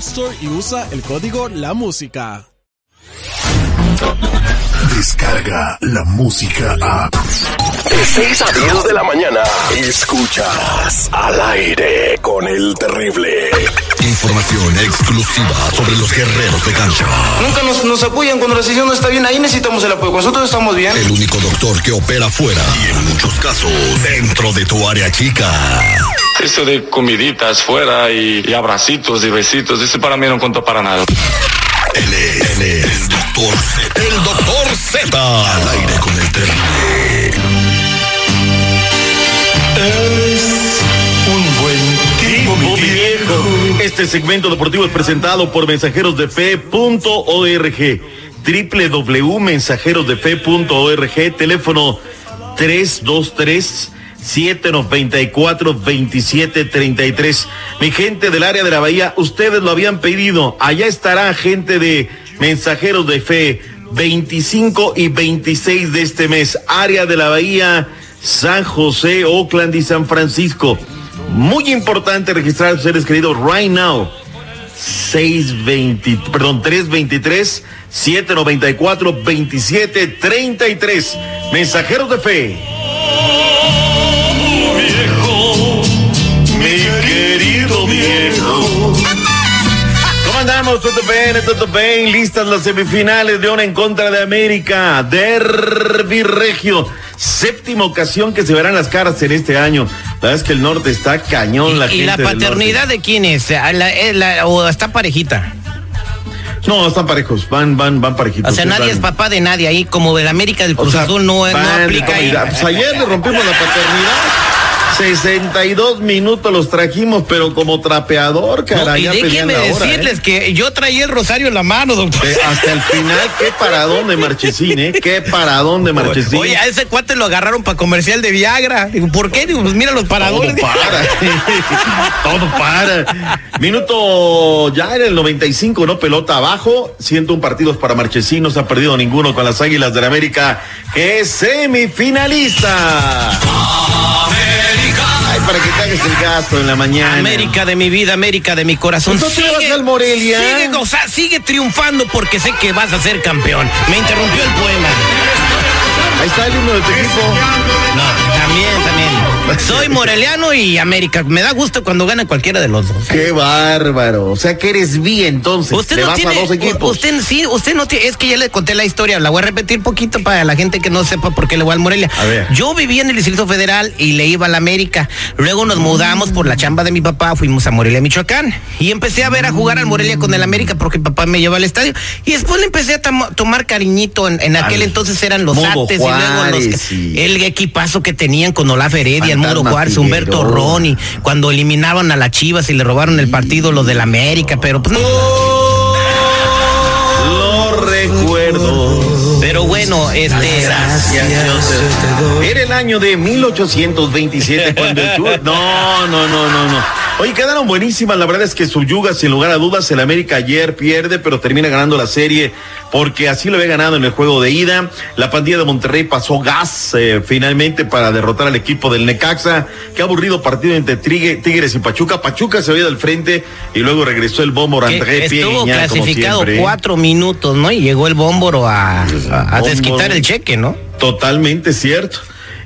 Store y usa el código La Música. Descarga la música a. De 6 a 10 de la mañana. Escuchas al aire con el terrible. Información exclusiva sobre los guerreros de cancha. Nunca nos, nos apoyan cuando la sesión no está bien. Ahí necesitamos el apoyo. Nosotros estamos bien. El único doctor que opera fuera y en muchos casos dentro de tu área chica. Eso de comiditas fuera y, y abracitos y besitos, eso para mí no cuenta para nada. Él es, él es el doctor Z. El doctor Z. Al aire con el terrible. un buen tipo, mi viejo. Este segmento deportivo es presentado por mensajerosdefe.org. www.mensajerosdefe.org. Teléfono 323 794 2733. Mi gente del área de la Bahía, ustedes lo habían pedido. Allá estará gente de Mensajeros de Fe, 25 y 26 de este mes. Área de la Bahía, San José, Oakland y San Francisco. Muy importante registrar seres queridos right now. 620, perdón, 323 794 2733. Mensajeros de Fe. ¿Todo bien? ¿Todo bien? Listas las semifinales de una en contra de América. Derby Regio. Séptima ocasión que se verán las caras en este año. La verdad es que el norte está cañón la ¿Y gente la del paternidad de quién es? ¿A la- es la- ¿O está parejita? No, están parejos. Van, van, van parejitos. O sea, nadie Van- es papá de nadie ahí, como el América del O Cruz sea, Azul no, no van- aplica ahí. Pues ayer le rompimos la paternidad. 62 minutos los trajimos, pero como trapeador, No, caray. y ya déjenme la decirles ¿eh? que yo traía el rosario en la mano, doctor. Eh, Hasta el final, qué paradón de Marchesín, ¿eh? Qué paradón de Marchesín. Oye, a ese cuate lo agarraron para comercial de Viagra. Digo, ¿por qué? Digo, pues mira los paradores. Todo para. Todo para. Minuto ya en el 95, ¿no? Pelota abajo. 101 partidos para Marchesín. No se ha perdido ninguno con las Águilas del América, que es semifinalista. Ay, para que te hagas el gasto en la mañana. América de mi vida, América de mi corazón. ¿No te vas al Morelia? Sigue, o sea, sigue triunfando porque sé que vas a ser campeón. Me interrumpió el poema. Ahí está el himno de tu equipo. No, también, también. Soy moreliano y América. Me da gusto cuando gana cualquiera de los dos. Qué bárbaro. O sea que eres bien entonces. Usted Le no vas tiene, a dos equipos. usted sí, usted no tiene, es que ya le conté la historia, la voy a repetir poquito para la gente que no sepa por qué le voy al Morelia. A ver. Yo vivía en el Distrito Federal y le iba a la América. Luego nos mudamos por la chamba de mi papá, fuimos a Morelia, Michoacán. Y empecé a ver a jugar al Morelia con el América porque mi papá me llevaba al estadio. Y después le empecé a tomar cariñito. En, en aquel entonces eran los Modo Ates y luego los, Juárez el equipazo que tenían con Olaf Heredia, Muro Juárez, Humberto. Roni, cuando eliminaron a las Chivas y le robaron el partido los del América, pero pues no. Lo recuerdo. Pero bueno, este. Era el año de 1827 cuando el No, no, no, no, no. Oye, quedaron buenísimas. La verdad es que Subyuga, sin lugar a dudas, el América ayer pierde, pero termina ganando la serie porque así lo había ganado en el juego de ida. La pandilla de Monterrey pasó gas eh, finalmente para derrotar al equipo del Necaxa. Qué aburrido partido entre Tigres y Pachuca. Pachuca se veía del frente y luego regresó el bombo que André estuvo Pieguiñá, como clasificado. ¿eh? cuatro minutos, ¿no? Y llegó el bómboro a, a- a Bómboro. desquitar el cheque, ¿no? Totalmente cierto.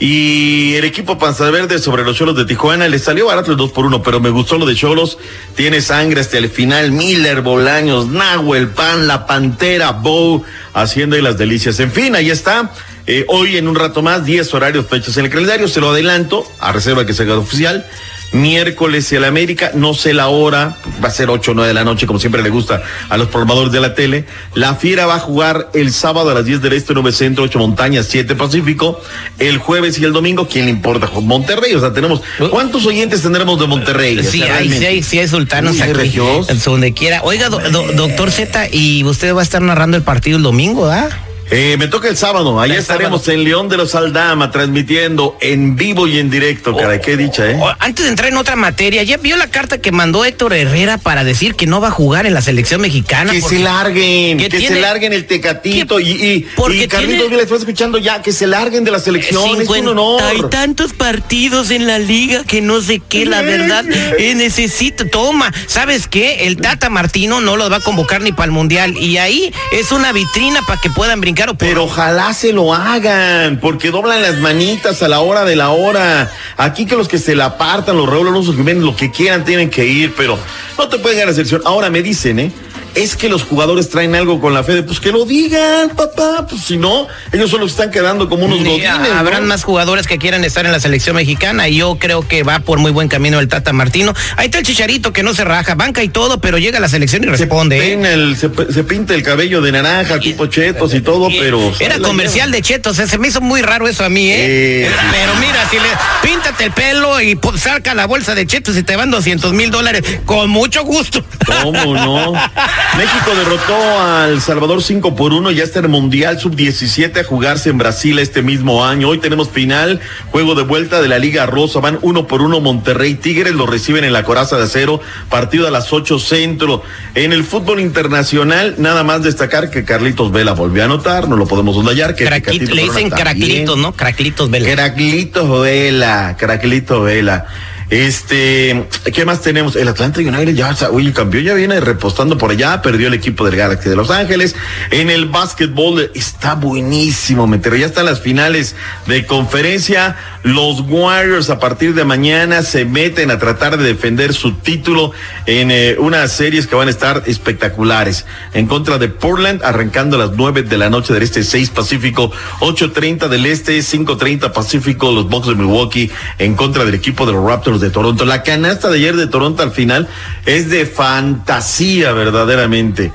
Y el equipo Panza Verde sobre los Cholos de Tijuana le salió barato el 2 por 1, pero me gustó lo de Cholos. Tiene sangre hasta el final. Miller, Bolaños, Nahuel, Pan, La Pantera, Bow, haciendo las delicias. En fin, ahí está. Eh, hoy en un rato más, 10 horarios fechas en el calendario. Se lo adelanto, a reserva que se haga oficial miércoles el América, no sé la hora, va a ser 8 o 9 de la noche, como siempre le gusta a los programadores de la tele. La Fiera va a jugar el sábado a las 10 del Este, 9 Centro, 8 Montañas, 7 Pacífico. El jueves y el domingo, ¿quién le importa? Monterrey, o sea, tenemos. ¿Cuántos oyentes tendremos de Monterrey? Sí, hay, sí, hay, sí hay sultanos Sí, hay aquí, regios. donde quiera. Oiga, do- do- doctor Z, y usted va a estar narrando el partido el domingo, ¿ah? Eh, me toca el sábado, allá El estaremos sábado. en León de los Aldama, transmitiendo en vivo y en directo, caray, qué dicha, ¿eh? O- Antes de entrar en otra materia, ¿ya vio la carta que mandó Héctor Herrera para decir que no va a jugar en la selección mexicana? Que se larguen, que tiene- se larguen el tecatito que- y, y, porque y Carlitos tiene- está escuchando ya, que se larguen de la selección, es un honor. y tantos partidos en la liga que no sé qué, la verdad, eh, necesito, toma, ¿sabes qué? El Tata Martino no los va a convocar ni para el Mundial y ahí es una vitrina para que puedan brincar por- Pero ojalá se lo hagan, porque doblan las manitas a la hora de la hora. Aquí que los que se la apartan, los Raúl Alonso Jiménez, lo que quieran tienen que ir, pero no te pueden ganar la selección. Ahora me dicen, ¿eh? Es que los jugadores traen algo con la Fede, pues que lo digan, papá, pues si no, ellos que están quedando como unos godines, ¿no? Habrán más jugadores que quieran estar en la selección mexicana y yo creo que va por muy buen camino el Tata Martino. Ahí está el chicharito que no se raja, banca y todo, pero llega a la selección y se, responde. ¿eh? peina el- se, se pinta el cabello de naranja, tipo chetos y todo, Y- pero... Era comercial de chetos, eh, se me hizo muy raro eso a mí, ¿eh? Eh. Pero mira, si le píntate el pelo y pues, saca la bolsa de chetos y te van 200 mil dólares, con mucho gusto. ¿Cómo no? México derrotó al Salvador 5 por 1, ya está el Mundial Sub-17 a jugarse en Brasil este mismo año. Hoy tenemos final, juego de vuelta de la Liga Rosa, van uno por uno Monterrey Tigres, lo reciben en la Coraza de Acero, partido a las 8 centro. En el fútbol internacional, nada más destacar que Carlitos Vela volvió a anotar, no lo podemos soslayar. Que Craquito, le dicen craclitos, ¿no? Craclitos, vela. Craclitos Vela, Craclitos Vela. Este, ¿qué más tenemos? El Atlanta United ya, o sea, uy, el campeón ya viene repostando por allá, perdió el equipo del Galaxy de Los Ángeles. En el básquetbol está buenísimo, meter, ya están las finales de conferencia. Los Warriors a partir de mañana se meten a tratar de defender su título en eh, unas series que van a estar espectaculares. En contra de Portland, arrancando a las nueve de la noche del este, 6 Pacífico, 8.30 del este, 5.30 Pacífico, los Bucks de Milwaukee en contra del equipo de los Raptors de Toronto. La canasta de ayer de Toronto al final es de fantasía verdaderamente.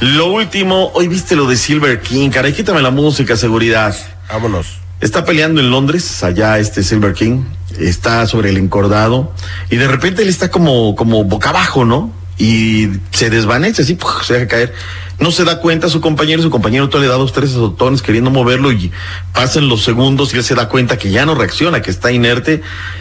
Lo último, hoy viste lo de Silver King, caray, quítame la música, seguridad. Vámonos. Está peleando en Londres, allá este Silver King, está sobre el encordado y de repente él está como, como boca abajo, ¿no? Y se desvanece así, ¡puf! se deja caer. No se da cuenta su compañero, su compañero le da dos, tres azotones queriendo moverlo y pasan los segundos y él se da cuenta que ya no reacciona, que está inerte.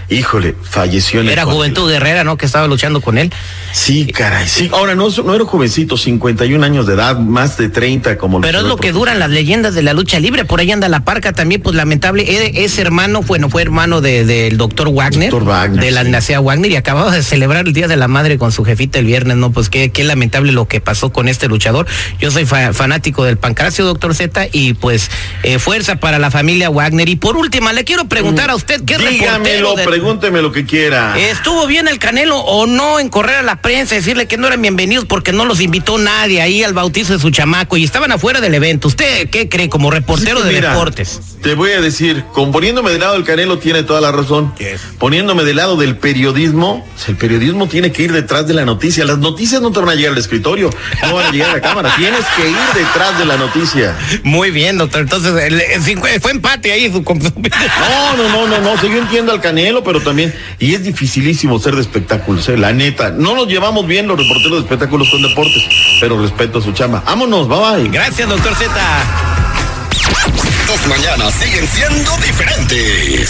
Híjole, falleció en Era. Juventud Guerrera, ¿no? Que estaba luchando con él. Sí, caray, sí. Ahora, no, no era jovencito, 51 años de edad, más de 30 como Pero es lo que dura duran las leyendas de la lucha libre. Por ahí anda la parca también, pues lamentable. e- Es hermano, bueno, fue hermano de- del doctor Wagner. Dr. Wagner, De la sí. Wagner y acababa de celebrar el Día de la Madre con su jefita el viernes, ¿no? Pues qué, qué lamentable lo que pasó con este luchador. Yo soy fa- fanático del Pancracio, doctor Z, y pues eh, fuerza para la familia Wagner. Y por última, le quiero preguntar a usted, ¿qué Dígamelo, reportero de- pregúnteme lo que quiera. ¿Estuvo bien el Canelo o no en correr a la prensa, decirle que no eran bienvenidos porque no los invitó nadie ahí al bautizo de su chamaco y estaban afuera del evento? ¿Usted qué cree como reportero Sí, de mira, deportes? Te voy a decir, con poniéndome del lado del Canelo tiene toda la razón. Yes. Poniéndome del lado del periodismo, el periodismo tiene que ir detrás de la noticia. Las noticias no te van a llegar al escritorio, no van a llegar a la cámara. Tienes que ir detrás de la noticia. Muy bien, doctor. Entonces, el- el cincu- fue empate ahí. Su... No, no, no, no, no. sí, yo entiendo al Canelo, pero también. Y es dificilísimo ser de espectáculos, eh, la neta. No nos llevamos bien los reporteros de espectáculos con deportes, pero respeto a su chamba. Vámonos, bye bye. Gracias, doctor Z. Tus mañanas siguen siendo diferentes.